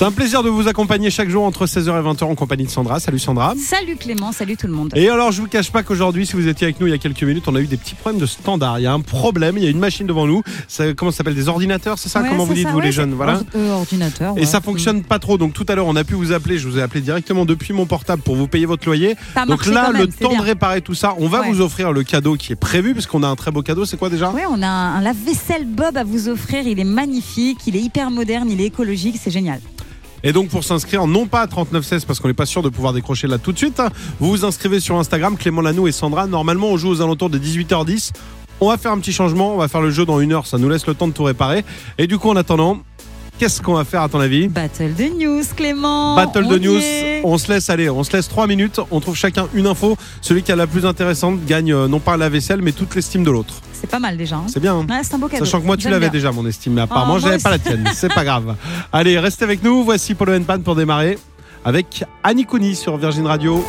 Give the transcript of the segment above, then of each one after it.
C'est un plaisir de vous accompagner chaque jour entre 16h et 20h en compagnie de Sandra. Salut Sandra. Salut Clément, salut tout le monde. Et alors, je vous cache pas qu'aujourd'hui, si vous étiez avec nous il y a quelques minutes, on a eu des petits problèmes de standard. Il y a un problème, il y a une machine devant nous. Ça, comment ça s'appelle Des ordinateurs, c'est ça Ouais, Comment vous dites, ça, vous ouais, les jeunes Voilà. euh, ordinateur. Et ouais. ça fonctionne pas trop. Donc tout à l'heure, on a pu vous appeler. Je vous ai appelé directement depuis mon portable pour vous payer votre loyer. Ça Donc là, le temps bien. de réparer tout ça, on va vous offrir le cadeau qui est prévu, parce qu'on a un très beau cadeau. C'est quoi déjà? Ouais, on a un, un lave-vaisselle Bob à vous offrir. Il est magnifique, il est hyper moderne, il est écologique, c'est génial. Et donc pour s'inscrire, non pas à 3916 parce qu'on n'est pas sûr de pouvoir décrocher là tout de suite, hein, vous vous inscrivez sur Instagram, Clément Lanou et Sandra. Normalement, on joue aux alentours de 18h10. On va faire un petit changement, on va faire le jeu dans une heure, ça nous laisse le temps de tout réparer. Et du coup, en attendant, qu'est-ce qu'on va faire à ton avis Battle de news, Clément. Battle de news, est. on se laisse aller, on se laisse 3 minutes, on trouve chacun une info. Celui qui a la plus intéressante gagne euh, non pas la vaisselle, mais toute l'estime de l'autre. C'est pas mal déjà. hein. C'est bien. hein Ouais, c'est un beau cadeau. Sachant que moi tu l'avais déjà mon estime, mais apparemment Oh, moi j'avais pas la tienne. C'est pas grave. Allez, restez avec nous. Voici Polo Pan pour démarrer avec Annie Couni sur Virgin Radio.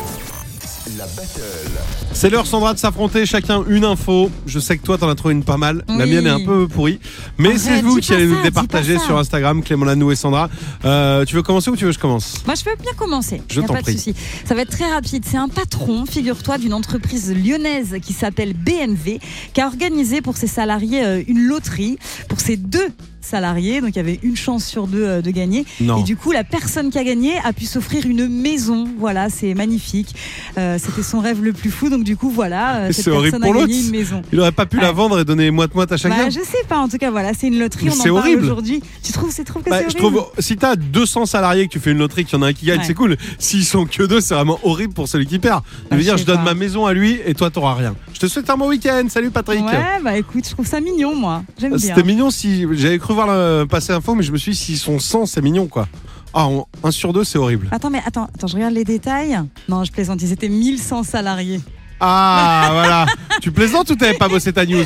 La battle. C'est l'heure Sandra de s'affronter, chacun une info. Je sais que toi t'en as trouvé une pas mal. La Oui. mienne est un peu pourrie, mais Arrête, c'est vous dis qui pas allez nous ça, départager dis pas ça. sur Instagram, Clément Lanou et Sandra. Euh, tu veux commencer ou tu veux que je commence? Moi, je veux bien commencer. Je Y a t'en pas de prie. souci. Ça va être très rapide. C'est un patron, figure-toi, d'une entreprise lyonnaise qui s'appelle BNV, qui a organisé pour ses salariés euh, une loterie pour ses deux salariés. Donc, il y avait une chance sur deux euh, de gagner. Non. Et du coup, la personne qui a gagné a pu s'offrir une maison. Voilà, c'est magnifique. Euh, C'était son rêve le plus fou. Donc, du coup, voilà, euh, C'est cette horrible personne a pour gagné une maison. Il aurait pas pu la vendre et donner moite-moite à chacun Bah, je sais pas, en tout cas, voilà, c'est une loterie. Mais on en c'est parle horrible. aujourd'hui. Tu trouves, tu trouves que Bah, c'est je horrible trouve, si t'as 200 salariés que tu fais une loterie, qu'il y en a un qui gagne, Ouais. c'est cool. S'ils sont que deux, c'est vraiment horrible pour celui qui perd. Je Bah, veux je dire, je donne pas. ma maison à lui et toi, t'auras rien. Je te souhaite un bon week-end. Salut Patrick. Ouais, bah écoute, je trouve ça mignon, moi. J'aime bien. C'était mignon si j'avais cru voir le passer info, mais je me suis dit s'ils sont 100, c'est mignon quoi. Ah, on- un sur deux, c'est horrible. Attends, mais attends, attends, je regarde les détails. Non, je plaisante, ils étaient 1100 salariés. Ah, voilà. Tu plaisantes ou t'avais pas bossé ta news?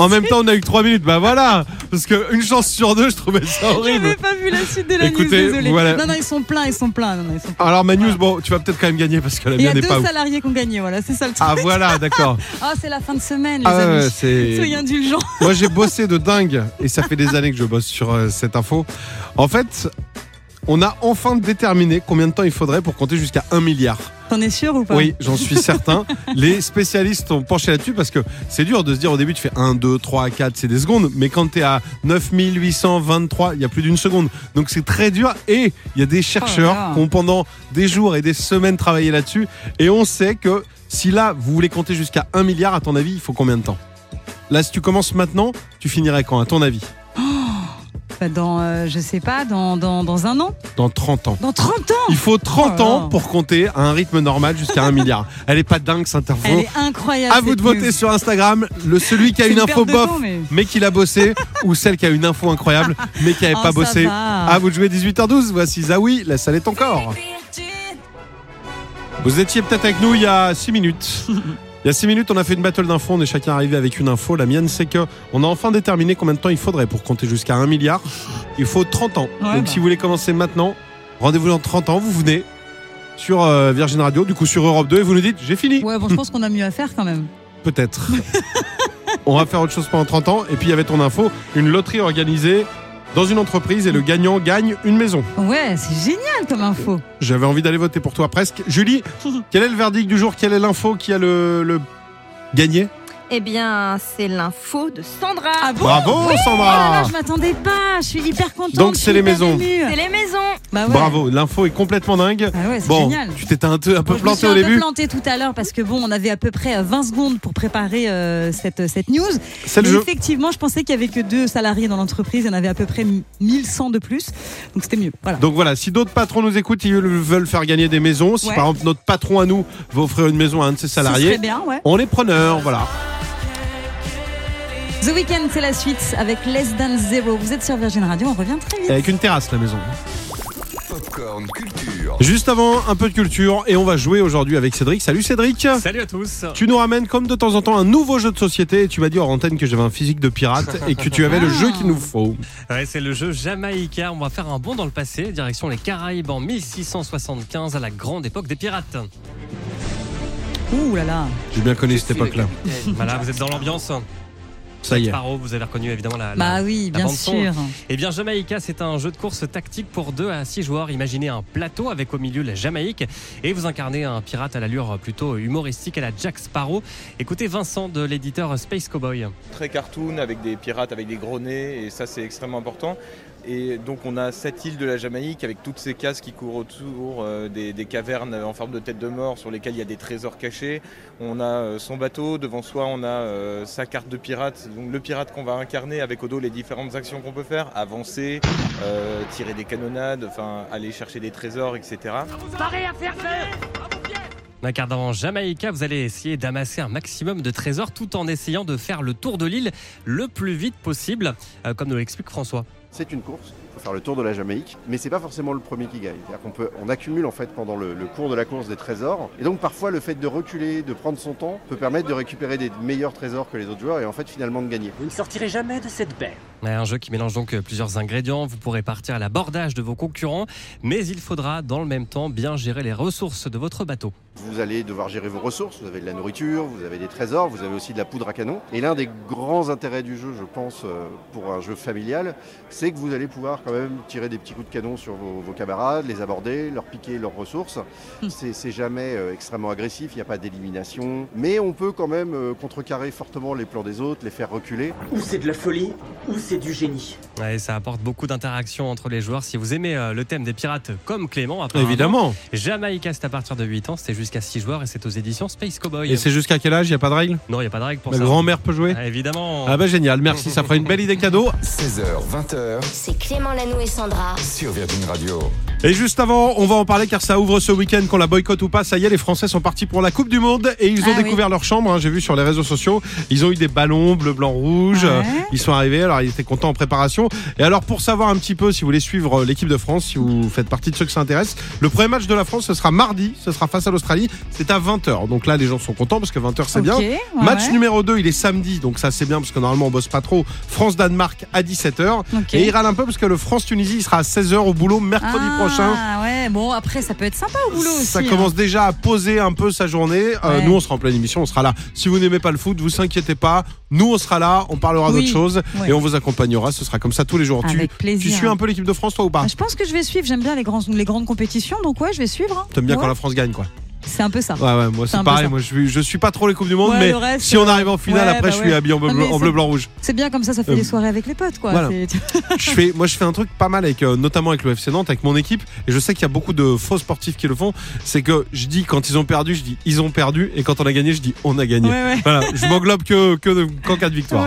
En même temps, on a eu que 3 minutes. Bah voilà. Parce qu'une chance sur deux, je trouvais ça horrible. J'avais pas vu la suite de la Écoutez, news, désolé. voilà. Non, non, ils sont pleins, ils sont pleins. Non, non, ils sont pleins. Alors, ma news, Voilà. bon, tu vas peut-être quand même gagner parce que la Il y a mienne n'est deux pas salariés qui ont gagné, voilà, c'est ça le truc. Ah, voilà, d'accord. Ah, c'est la fin de semaine, les Ah, ouais, amis. ouais, c'est. Soyez indulgents. Moi, j'ai bossé de dingue et ça fait des années que je bosse sur euh, cette info. En fait, on a enfin déterminé combien de temps il faudrait pour compter jusqu'à 1 milliard. T'en es sûr ou pas? Oui, j'en suis certain. Les spécialistes ont penché là-dessus parce que c'est dur de se dire au début tu fais 1, 2, 3, 4, c'est des secondes. Mais quand tu es à 9823, il y a plus d'une seconde. Donc c'est très dur. Et il y a des chercheurs Oh qui ont pendant des jours et des semaines travaillé là-dessus. Et on sait que si là vous voulez compter jusqu'à 1 milliard, à ton avis, il faut combien de temps? Là, si tu commences maintenant, tu finirais quand, à ton avis? Bah, Dans, euh, je sais pas, dans, dans, dans un an Dans 30 ans. Dans 30 ans Il faut 30 Oh là ans pour compter à un rythme normal jusqu'à 1 milliard. Elle est pas dingue cette info. Elle est incroyable. À vous de voter news. sur Instagram, le celui qui a une une info bof temps, mais- mais qui l'a bossé ou celle qui a une info incroyable mais qui n'avait Oh, pas bossé. va. À vous de jouer 18h12. Voici Zawi, la salle est encore. Vous étiez peut-être avec nous il y a 6 minutes. Il y a 6 minutes, on a fait une battle d'infos, on est chacun arrivé avec une info. La mienne, c'est que on a enfin déterminé combien de temps il faudrait pour compter jusqu'à 1 milliard. Il faut 30 ans. Ouais, Donc bah. si vous voulez commencer maintenant, rendez-vous dans 30 ans, vous venez sur euh, Virgin Radio, du coup sur Europe 2 et vous nous dites j'ai fini. Ouais, bon, je pense qu'on a mieux à faire quand même. Peut-être. On va faire autre chose pendant 30 ans. Et puis il y avait ton info, une loterie organisée dans une entreprise et le gagnant gagne une maison. Ouais, c'est génial comme info. J'avais envie d'aller voter pour toi presque. Julie, quel est le verdict du jour? Quelle est l'info qui a le, le gagné? Eh bien, c'est l'info de Sandra. Ah bon Bravo Oh là là, Sandra je m'attendais pas, je suis hyper contente. Donc, je c'est les maisons. c'est les maisons. Bah ouais. Bravo, l'info est complètement dingue. Ah ouais, c'est Bon, génial. tu t'étais un, peu- un peu Bon, je me planté suis au un peu début. planté tout à l'heure parce que bon, on avait à peu près euh, 20 secondes pour préparer euh, cette, cette news. C'est le jeu. effectivement, je pensais qu'il y avait que deux salariés dans l'entreprise. Il y en avait à peu près 1100 de plus. Donc c'était mieux. Voilà. Donc voilà, si d'autres patrons nous écoutent, ils veulent faire gagner des maisons, si Ouais. par exemple notre patron à nous veut offrir une maison à un de ses salariés, bien, ouais. on est preneur, voilà. The Weeknd, c'est la suite avec Less Than Zero. Vous êtes sur Virgin Radio, on revient très vite. Avec une terrasse la maison. Popcorn Culture. Juste avant, un peu de culture et on va jouer aujourd'hui avec Cédric. Salut Cédric Salut à tous. Tu nous ramènes comme de temps en temps un nouveau jeu de société et tu m'as dit hors antenne que j'avais un physique de pirate et que tu avais le jeu qu'il nous faut. Ouais, c'est le jeu Jamaïca. On va faire un bond dans le passé, direction les Caraïbes en 1675 à la grande époque des pirates. Ouh là là. J'ai bien connu cette époque-là. Voilà, vous êtes dans l'ambiance. Ça y est. Sparrow, vous avez reconnu évidemment la. la- Bah oui, la bien sûr. Eh bien, Jamaïca, c'est un jeu de course tactique pour 2 à 6 joueurs. Imaginez un plateau avec au milieu la Jamaïque et vous incarnez un pirate à l'allure plutôt humoristique à la Jack Sparrow. Écoutez Vincent de l'éditeur Space Cowboy. très cartoon avec des pirates avec des gros nez et ça c'est extrêmement important. Et donc on a cette île de la Jamaïque avec toutes ces cases qui courent autour, euh, des, des cavernes en forme de tête de mort sur lesquelles il y a des trésors cachés. On a euh, son bateau, devant soi on a euh, sa carte de pirate, donc le pirate qu'on va incarner avec au dos les différentes actions qu'on peut faire, avancer, euh, tirer des canonnades, enfin aller chercher des trésors, etc. En incarnant Jamaïca, vous allez essayer d'amasser un maximum de trésors tout en essayant de faire le tour de l'île le plus vite possible, euh, comme nous l'explique François. C'est une course, il faut faire le tour de la Jamaïque, mais c'est pas forcément le premier qui gagne. C'est-à-dire qu'on peut, on accumule en fait pendant le, le cours de la course des trésors, et donc parfois le fait de reculer, de prendre son temps, peut permettre de récupérer des meilleurs trésors que les autres joueurs et en fait finalement de gagner. Vous ne sortirez jamais de cette baie. Un jeu qui mélange donc euh, plusieurs ingrédients. Vous pourrez partir à l'abordage de vos concurrents, mais il faudra dans le même temps bien gérer les ressources de votre bateau. Vous allez devoir gérer vos ressources, vous avez de la nourriture, vous avez des trésors, vous avez aussi de la poudre à canon. Et l'un des grands intérêts du jeu, je pense, euh, pour un jeu familial, c'est que vous allez pouvoir quand même tirer des petits coups de canon sur vos, vos camarades, les aborder, leur piquer leurs ressources. C'est c'est jamais euh, extrêmement agressif, il n'y a pas d'élimination, mais on peut quand même euh, contrecarrer fortement les plans des autres, les faire reculer. Ou c'est de la folie, ou c'est du génie. Ouais, ça apporte beaucoup d'interactions entre les joueurs. Si vous aimez euh, le thème des pirates comme Clément, apparemment, Évidemment. Jamaïca, c'est à partir de 8 ans, c'est jusqu'à 6 joueurs et c'est aux éditions Space Cowboy. Et c'est jusqu'à quel âge? Il n'y a pas de règle Non, il n'y a pas de règle pour Ma ça. grand-mère peut jouer Ah, évidemment. Ah bah génial, merci, ça fera une belle idée cadeau. 16h, 20h C'est Clément Lanoux et Sandra. sur Virgin Radio. Et juste avant, on va en parler car ça ouvre ce week-end, qu'on la boycotte ou pas. Ça y est, les Français sont partis pour la Coupe du Monde et ils ont Ah découvert leur chambre. hein, J'ai vu sur les réseaux sociaux, ils ont eu des ballons bleu, blanc, rouge. Ouais. Ils sont arrivés, alors ils étaient contents en préparation. Et alors pour savoir un petit peu si vous voulez suivre euh, l'équipe de France, si vous faites partie de ceux qui s'intéressent, le premier match de la France, ce sera mardi, ce sera face à l'Australie. C'est à 20h. Donc là, les gens sont contents parce que 20h c'est bien. ouais, Match numéro 2, il est samedi, donc ça c'est bien parce que normalement on bosse pas trop. France-Danemark à 17h. Ok. Et il râle un peu parce que le France-Tunisie, il sera à 16h au boulot mercredi ah, prochain. ouais, bon, après, ça peut être sympa au boulot aussi. Ça hein. commence déjà à poser un peu sa journée. Euh, Ouais. nous, on sera en pleine émission, on sera là. Si vous n'aimez pas le foot, vous inquiétez pas. Nous, on sera là, on parlera Oui. d'autres choses et on vous accompagnera. Ce sera comme ça tous les jours. Tu, Avec plaisir. tu suis un peu l'équipe de France, toi ou pas Bah, Je pense que je vais suivre. J'aime bien les, grands, les grandes compétitions, donc ouais, je vais suivre. hein. T'aimes bien Ouais, quand la France gagne, quoi. C'est un peu ça. Ouais, ouais, moi C'est pareil. Moi, je suis, je suis pas trop les Coupes du Monde, Ouais, mais reste, si on arrive en finale, ouais, après, bah je suis habillé en bleu, Non, mais en c'est- bleu, blanc, rouge. C'est bien comme ça, ça fait Euh, des soirées avec les potes, quoi. voilà. Je fais, moi, je fais un truc pas mal avec, euh, notamment avec le FC Nantes, avec mon équipe. Et je sais qu'il y a beaucoup de faux sportifs qui le font. C'est que je dis quand ils ont perdu, je dis ils ont perdu, et quand on a gagné, je dis on a gagné. Voilà, je m'englobe que que de- qu'en cas de victoire.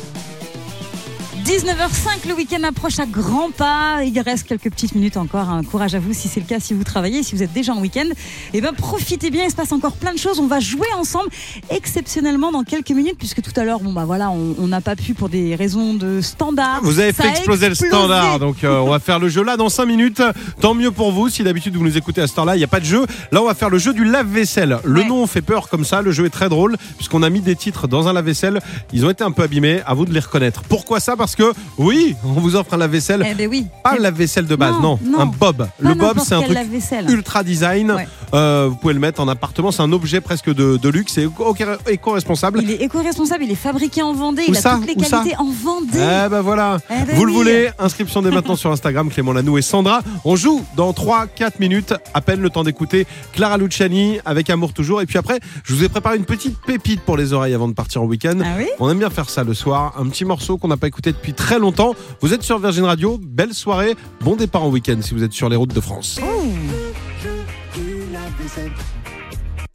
19h05, le week-end approche à grands pas. Il reste quelques petites minutes encore. hein. Courage à vous si c'est le cas, si vous travaillez, si vous êtes déjà en week-end. Et ben profitez bien, il se passe encore plein de choses. On va jouer ensemble exceptionnellement dans quelques minutes, puisque tout à l'heure, bon bah voilà, on n'a pas pu pour des raisons de standard. Vous avez fait exploser le standard, donc euh, on va faire le jeu là dans 5 minutes. Tant mieux pour vous. Si d'habitude vous nous écoutez à ce temps-là, il n'y a pas de jeu. Là, on va faire le jeu du lave-vaisselle. Le Ouais. nom fait peur comme ça. Le jeu est très drôle puisqu'on a mis des titres dans un lave-vaisselle. Ils ont été un peu abîmés. À vous de les reconnaître. Pourquoi ça? Parce que oui, on vous offre un lave-vaisselle. Eh ben oui. Pas le lave-vaisselle de base, non, Non, non. un bob. Pas le bob, c'est un truc ultra design. Ouais. Euh, vous pouvez le mettre en appartement. C'est un objet presque de, de luxe. C'est éco- éco-responsable. Il est éco-responsable, il est fabriqué en Vendée, Où il ça a toutes les Où qualités en Vendée. Eh ben voilà. Eh ben Vous le voulez Inscription dès maintenant sur Instagram, Clément Lanou et Sandra. On joue dans 3-4 minutes, à peine le temps d'écouter Clara Luciani avec Amour toujours. Et puis après, je vous ai préparé une petite pépite pour les oreilles avant de partir en week-end. Ah oui On aime bien faire ça le soir, un petit morceau qu'on n'a pas écouté depuis très longtemps. Vous êtes sur Virgin Radio, belle soirée, bon départ en week-end si vous êtes sur les routes de France.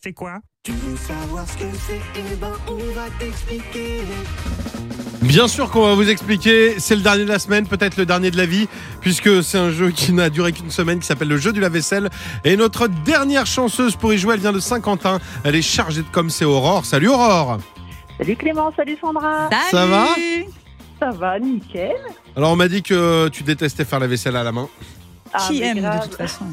C'est quoi? Bien sûr qu'on va vous expliquer, c'est le dernier de la semaine, peut-être le dernier de la vie, puisque c'est un jeu qui n'a duré qu'une semaine, qui s'appelle le jeu du lave-vaisselle. Et notre dernière chanceuse pour y jouer, elle vient de Saint-Quentin. Elle est chargée de com, c'est Aurore. Salut Aurore Salut Clément, salut Sandra. Ça va? Ça va, nickel. Alors on m'a dit que tu détestais faire la vaisselle à la main. Ah, Qui aime de toute façon?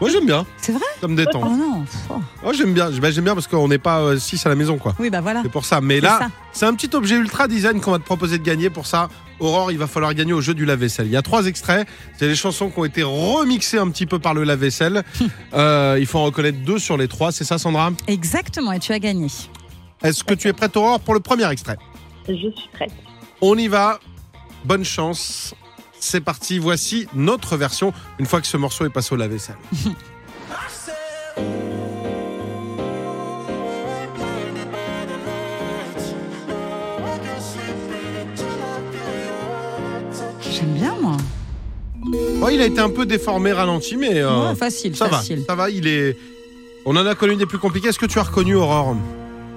Moi j'aime bien. C'est vrai Ça me Oh détend. non. Oh. Moi j'aime bien. Bah, j'aime bien parce qu'on n'est pas 6 à la maison quoi. Oui, bah voilà. C'est pour ça. Mais là, c'est un petit objet ultra design qu'on va te proposer de gagner. Pour ça, Aurore, il va falloir gagner au jeu du lave-vaisselle. Il y a trois extraits. C'est des chansons qui ont été remixées un petit peu par le lave-vaisselle. Euh, il faut en reconnaître deux sur les trois. C'est ça, Sandra? Exactement, et tu as gagné. Est-ce que tu es prête, Aurore, pour le premier extrait? Je suis prête. On y va. Bonne chance. C'est parti. Voici notre version une fois que ce morceau est passé au lave-vaisselle. J'aime bien, moi. Oh, il a été un peu déformé, ralenti, mais euh, Ouais, facile, ça facile. va. Ça va. Il est. On en a connu des plus compliqués. Est-ce que tu as reconnu Aurore?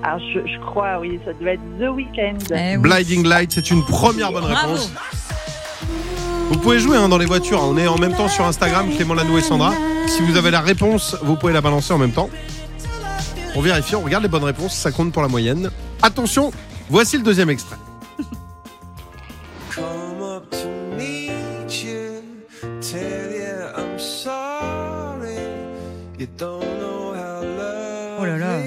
Alors, je, je crois, oui, ça devait être The Weeknd. Eh oui. Blinding Light, c'est une première bonne Bravo. Vous pouvez jouer hein, dans les voitures. On est en même temps sur Instagram, Clément Lanou et Sandra. Si vous avez la réponse, vous pouvez la balancer en même temps. On vérifie, on regarde les bonnes réponses, ça compte pour la moyenne. Attention, voici le deuxième extrait. Oh là là.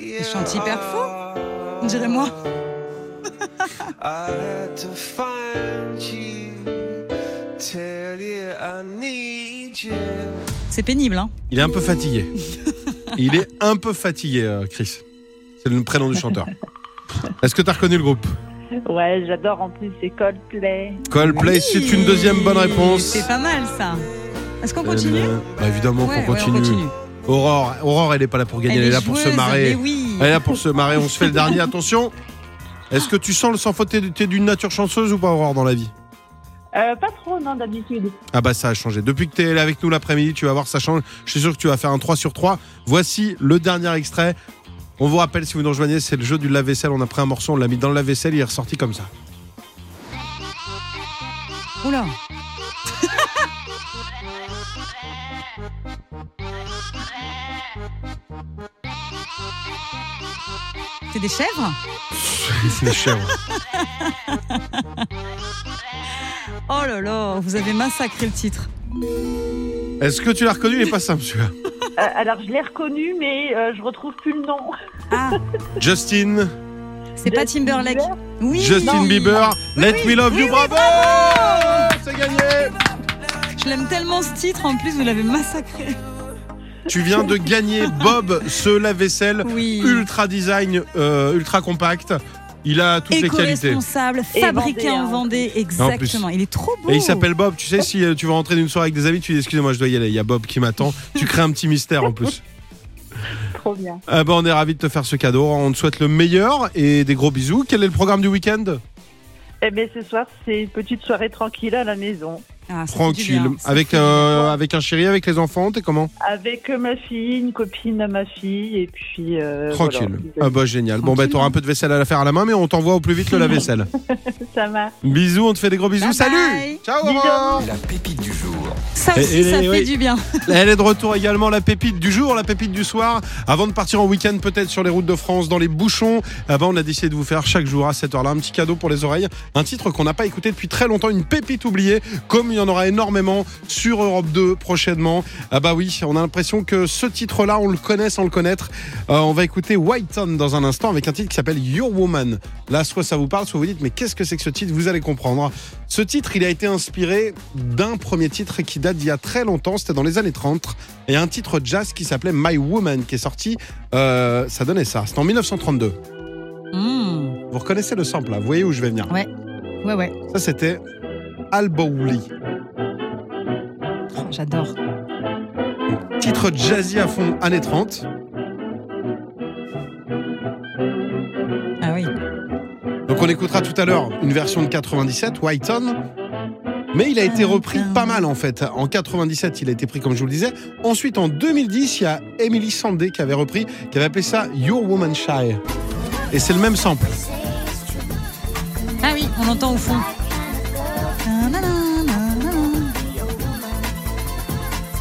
Il chante hyper faux. On dirait moi. C'est pénible, hein Il est un peu fatigué. Il est un peu fatigué, euh, Chris. C'est le prénom du chanteur. Est-ce que tu as reconnu le groupe? Ouais, j'adore en plus, c'est Coldplay. Coldplay, c'est une deuxième bonne réponse. C'est pas mal, ça. Est-ce qu'on continue? Euh, bah, évidemment Ouais, qu'on ouais, on continue. Aurore, Aurore, elle est pas là pour gagner, elle, est là pour se marrer. mais oui. Elle est là pour se marrer. On se fait le dernier. Attention. Est-ce que tu sens le sans faute t'es d'une nature chanceuse ou pas, Aurore, dans la vie? Euh, pas trop, non, d'habitude. Ah bah ça a changé. Depuis que tu es avec nous l'après-midi, tu vas voir, ça change. Je suis sûr que tu vas faire un 3 sur 3. Voici le dernier extrait. On vous rappelle, si vous nous rejoignez, c'est le jeu du lave-vaisselle. On a pris un morceau, on l'a mis dans le lave-vaisselle, il est ressorti comme ça. Oula. C'est des chèvres? C'est des chèvres. Oh là là, vous avez massacré le titre. Est-ce que tu l'as reconnu Il est pas simple celui-là. Euh, alors, je l'ai reconnu, mais euh, je retrouve plus le nom. Ah, Justin, c'est pas Timberlake. Bieber Oui. Justin non. Bieber, Let oui, Me Love oui, You, oui, bravo, bravo C'est gagné Je l'aime tellement ce titre, en plus vous l'avez massacré. Tu viens de gagner Bob, ce lave-vaisselle Oui. ultra design, euh, ultra compact. Il a toutes les qualités. Éco-responsable, fabriqué en hein. Vendée, exactement. Il est trop beau. Et il s'appelle Bob. Tu sais, si euh, tu vas rentrer d'une soirée avec des amis, tu dis excusez-moi, je dois y aller. Il y a Bob qui m'attend. Tu crées un petit mystère en plus. Trop bien. Ah bah, on est ravis de te faire ce cadeau. On te souhaite le meilleur et des gros bisous. Quel est le programme du week-end? Eh bien, ce soir, c'est une petite soirée tranquille à la maison. Ah, Tranquille. bien, ça Avec, euh, un chéri, avec les enfants, t'es comment Avec euh, ma fille, une copine à ma fille, et puis. euh, Tranquille. voilà. Ah bah génial. Bon bah t'auras un peu de vaisselle à la faire à la main, mais on t'envoie au plus vite le lave-vaisselle. Ça marche. bisous, on te fait des gros bisous. Bye Salut bye. Ciao La pépite du. Ça Et- aussi, et- ça et- fait oui. du bien. Elle est de retour également, la pépite du jour, la pépite du soir. Avant de partir en week-end, peut-être sur les routes de France, dans les bouchons, eh ben, on a décidé de vous faire chaque jour à cette heure-là un petit cadeau pour les oreilles. Un titre qu'on n'a pas écouté depuis très longtemps, une pépite oubliée, comme il y en aura énormément sur Europe 2 prochainement. Ah bah oui, on a l'impression que ce titre-là, on le connaît sans le connaître. Euh, on va écouter Whiteton dans un instant avec un titre qui s'appelle Your Woman. Là, soit ça vous parle, soit vous dites, mais qu'est-ce que c'est que ce titre? Vous allez comprendre. Ce titre, il a été inspiré d'un premier titre qui date d'il y a très longtemps, c'était dans les années 30, et un titre jazz qui s'appelait My Woman, qui est sorti, euh, ça donnait ça, c'était en 1932. Mmh. Vous reconnaissez le sample là, vous voyez où je vais venir? Ouais, ouais, ouais. Ça c'était Al Bowley. J'adore. Titre jazzy à fond, années 30. Ah oui. Donc on écoutera tout à l'heure une version de 97, Whiteton. Mais il a été repris pas mal en fait. En 97, il a été pris comme je vous le disais. Ensuite, en 2010, il y a Emily Sandé qui avait repris, qui avait appelé ça Your Woman Shy. Et c'est le même sample. Ah oui, on entend au fond.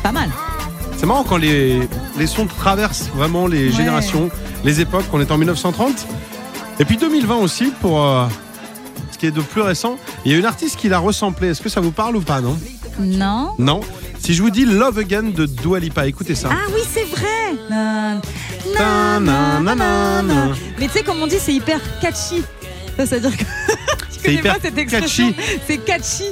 Pas mal. C'est marrant quand les, les sons traversent vraiment les Ouais. générations, les époques. On est en 1930. Et puis 2020 aussi, pour euh, qui est de plus récent. Il y a une artiste qui l'a ressemblé. Est-ce que ça vous parle ou pas, non Non Non. Si je vous dis Love Again de Dua Lipa, écoutez ça. Ah oui, c'est vrai. Nan, nan, na- na- nan, na- nan. Mais tu sais, comme on dit, c'est hyper catchy. Ça, ça veut dire que tu connais hyper pas cette expression. catchy. C'est catchy.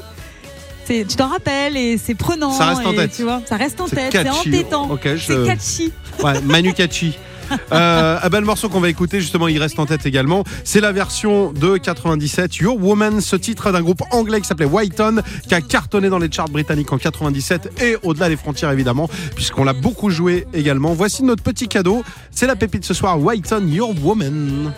Tu t'en rappelles et c'est prenant. Ça reste en et tête. Tu vois, ça reste en tête, c'est catchy. entêtant. Ok, je- C'est catchy. Ouais, Manu Katchi. Euh, ah ben, le morceau qu'on va écouter, justement, il reste en tête également. C'est la version de 97, Your Woman, ce titre d'un groupe anglais qui s'appelait Whiton, qui a cartonné dans les charts britanniques en 97 et au-delà des frontières, évidemment, puisqu'on l'a beaucoup joué également. Voici notre petit cadeau. C'est la pépite ce soir, Whiton, Your Woman.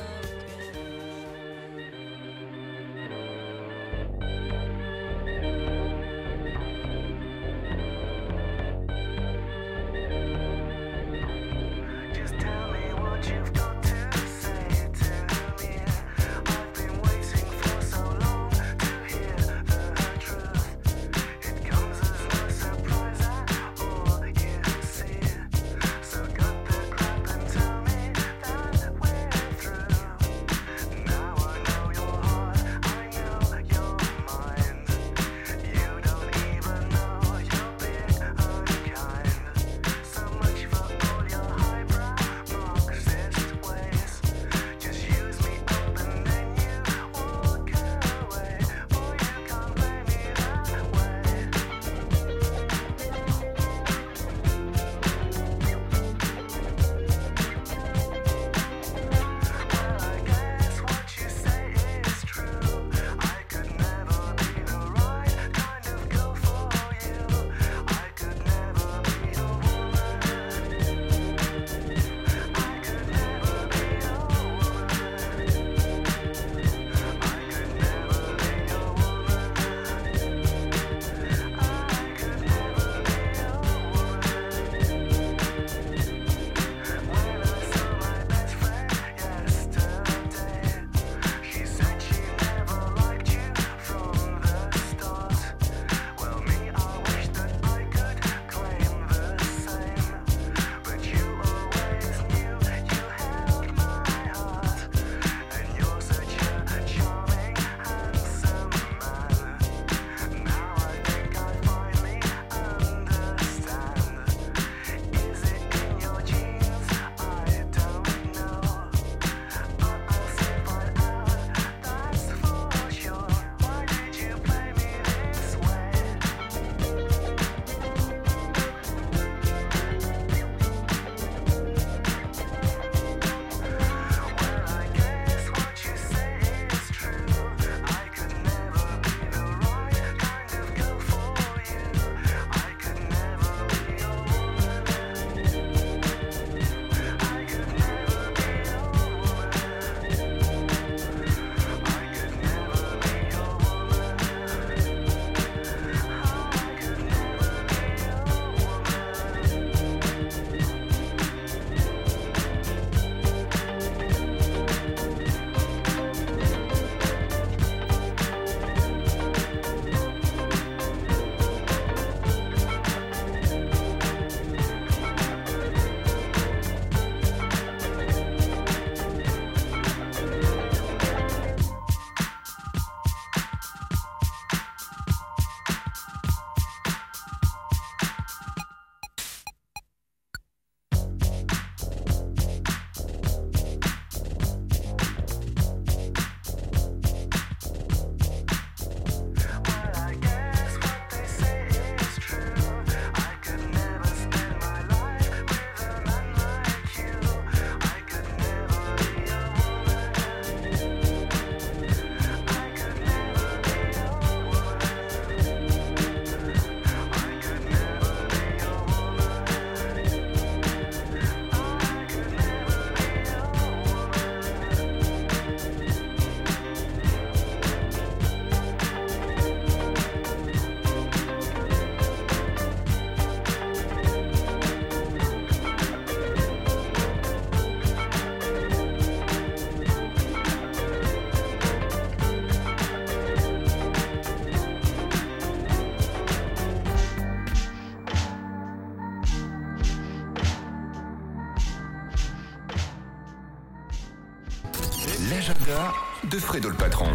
L'agenda de Fredo le patron.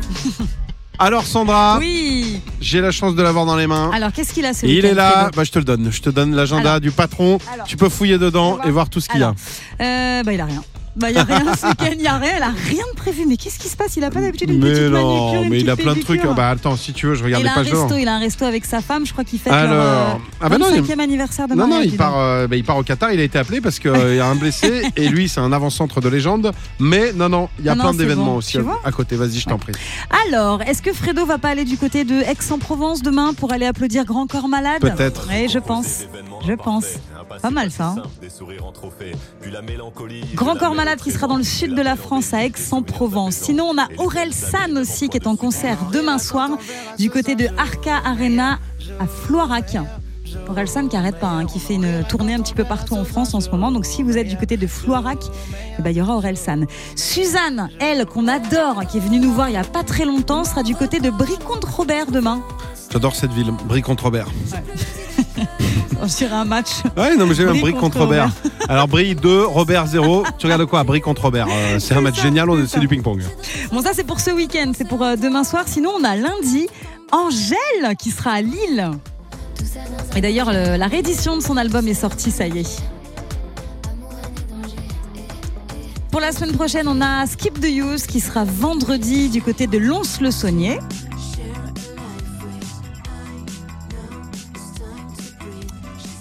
Alors Sandra, Oui. j'ai la chance de l'avoir dans les mains. Alors, qu'est-ce qu'il a ce Il week-end, est là, Fredo bah, je te le donne. Je te donne l'agenda Alors. du patron. Alors. Tu peux fouiller dedans voir. et voir tout ce qu'il y a. Euh, bah, il a rien. Bah, il y a rien ce week-end, il a rien, il a rien de prévu. Mais qu'est-ce qui se passe? Il a pas d'habitude une Mais petite manucure, non, une mais il a plein de trucs. Bah attends, si tu veux, je regarde il les pages il a un resto avec sa femme, je crois qu'il fête leur Alors, euh, ah bah non, il- 25e anniversaire de Non, non, il part, euh, bah, il part au Qatar. Il a été appelé parce qu'il y a un blessé et lui, c'est un avant-centre de légende. Mais non, non, il y a Non, plein d'événements bon. aussi à côté. Vas-y, je t'en prie. Alors, est-ce que Fredo va pas aller du côté de Aix-en-Provence demain pour aller applaudir Grand Corps Malade? Peut-être. Oui, je pense. Je pense. Pas mal ça. hein. Grand Corps Malade qui sera dans le sud de la France, à Aix-en-Provence. Sinon, on a Aurel San aussi qui est en concert demain soir du côté de Arca Arena à Floirac. Aurel San qui arrête pas, hein, qui fait une tournée un petit peu partout en France en ce moment. Donc si vous êtes du côté de Floirac, eh ben, il y aura Aurel San. Suzanne, elle qu'on adore, qui est venue nous voir il y a pas très longtemps, sera du côté de Brie-contre-Robert demain. J'adore cette ville. Brie contre On dirait un match. Ouais, non, mais j'ai un Brie contre contre Robert. Alors, Brie 2, Robert 0. Tu regardes quoi? Brie contre Robert. Euh, c'est un match génial, c'est du ping-pong. Bon, ça, c'est pour ce week-end, c'est pour euh, demain soir. Sinon, on a lundi Angèle qui sera à Lille. Et d'ailleurs, le- la réédition de son album est sortie, ça y est. Pour la semaine prochaine, on a Skip the Use qui sera vendredi du côté de Lons-le-Saunier.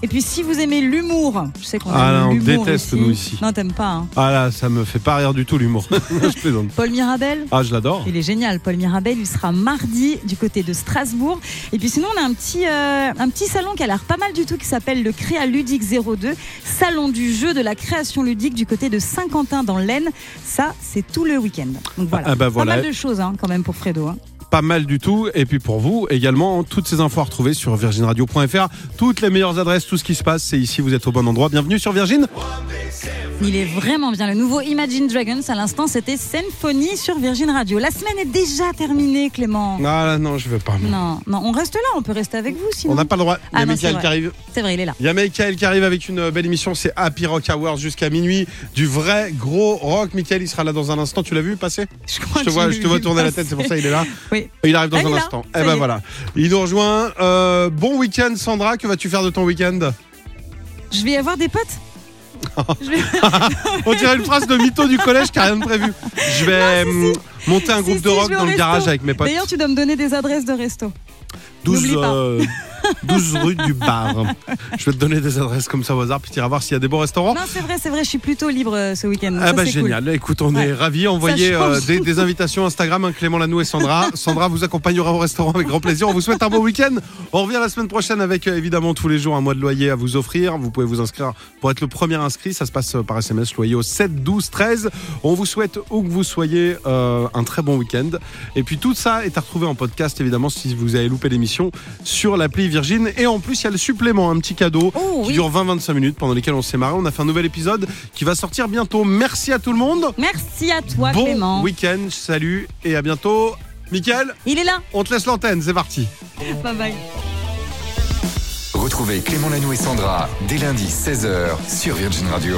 Et puis, si vous aimez l'humour, je sais qu'on Ah là, on déteste, aussi. nous, ici. Non, t'aimes pas. hein. Ah là, ça me fait pas rire du tout l'humour. je plaisante. Paul Mirabel Ah, je l'adore. Il est génial, Paul Mirabel. Il sera mardi du côté de Strasbourg. Et puis sinon, on a un petit, euh, un petit salon qui a l'air pas mal du tout qui s'appelle le Créa Ludique 02, salon du jeu de la création ludique du côté de Saint-Quentin dans l'Aisne. Ça, c'est tout le week-end. Donc voilà. Ah bah voilà. Pas mal de choses hein, quand même pour Fredo. hein. Pas mal du tout. Et puis pour vous également, toutes ces infos à retrouver sur virginradio.fr. Toutes les meilleures adresses, tout ce qui se passe, c'est ici, vous êtes au bon endroit. Bienvenue sur Virgin. Il est vraiment bien. Le nouveau Imagine Dragons, à l'instant, c'était Symphonie sur Virgin Radio. La semaine est déjà terminée, Clément. Ah là, non, je veux pas. moi. Non, non, on reste là, on peut rester avec vous sinon. On n'a pas le droit. Il y a Ah Michael qui arrive. C'est vrai, il est là. Il y a Michael qui arrive avec une belle émission, c'est Happy Rock Hours jusqu'à minuit, du vrai gros rock. Michael, il sera là dans un instant. Tu l'as vu passer? Je, crois Je te vois, je te vois tourner la tête, c'est pour ça il est là. Oui. Il arrive dans un instant. Eh ben voilà. Il nous rejoint. Euh, bon week-end, Sandra. Que vas-tu faire de ton week-end? Je vais y avoir des potes. Vais- On dirait une phrase de mytho du collège qui a rien de prévu. Je vais hum, monter un groupe si, de rock dans le resto. garage avec mes potes. D'ailleurs, tu dois me donner des adresses de resto. 12, n'oublie pas. euh, 12 rue du Bar. Je vais te donner des adresses comme ça au hasard, puis tu iras voir s'il y a des bons restaurants. Non, c'est vrai, c'est vrai, je suis plutôt libre euh, ce week-end. Ah Ça, bah c'est cool. génial, écoute on est Ouais. ravis, envoyez Ça change. euh, des, des invitations Instagram, hein, Clément Lanou et Sandra. Sandra vous accompagnera au restaurant avec grand plaisir, on vous souhaite un bon week-end. On revient la semaine prochaine avec euh, évidemment tous les jours un mois de loyer à vous offrir. Vous pouvez vous inscrire pour être le premier inscrit, ça se passe euh, par SMS loyer au 7 12 13. On vous souhaite où que vous soyez euh, un très bon week-end. Et puis tout ça est à retrouver en podcast évidemment si vous avez loupé l'émission sur l'appli Virgin. Et en plus il y a le supplément, un petit cadeau Oh, qui oui. dure 20-25 minutes pendant lesquelles on s'est marré. On a fait un nouvel épisode qui va sortir bientôt. Merci à tout le monde. Merci à toi, bon Clément. week-end, salut et à bientôt. Mickaël, Il est là. on te laisse l'antenne, c'est parti. Bye bye. Retrouvez Clément Lanou et Sandra dès lundi 16h sur Virgin Radio.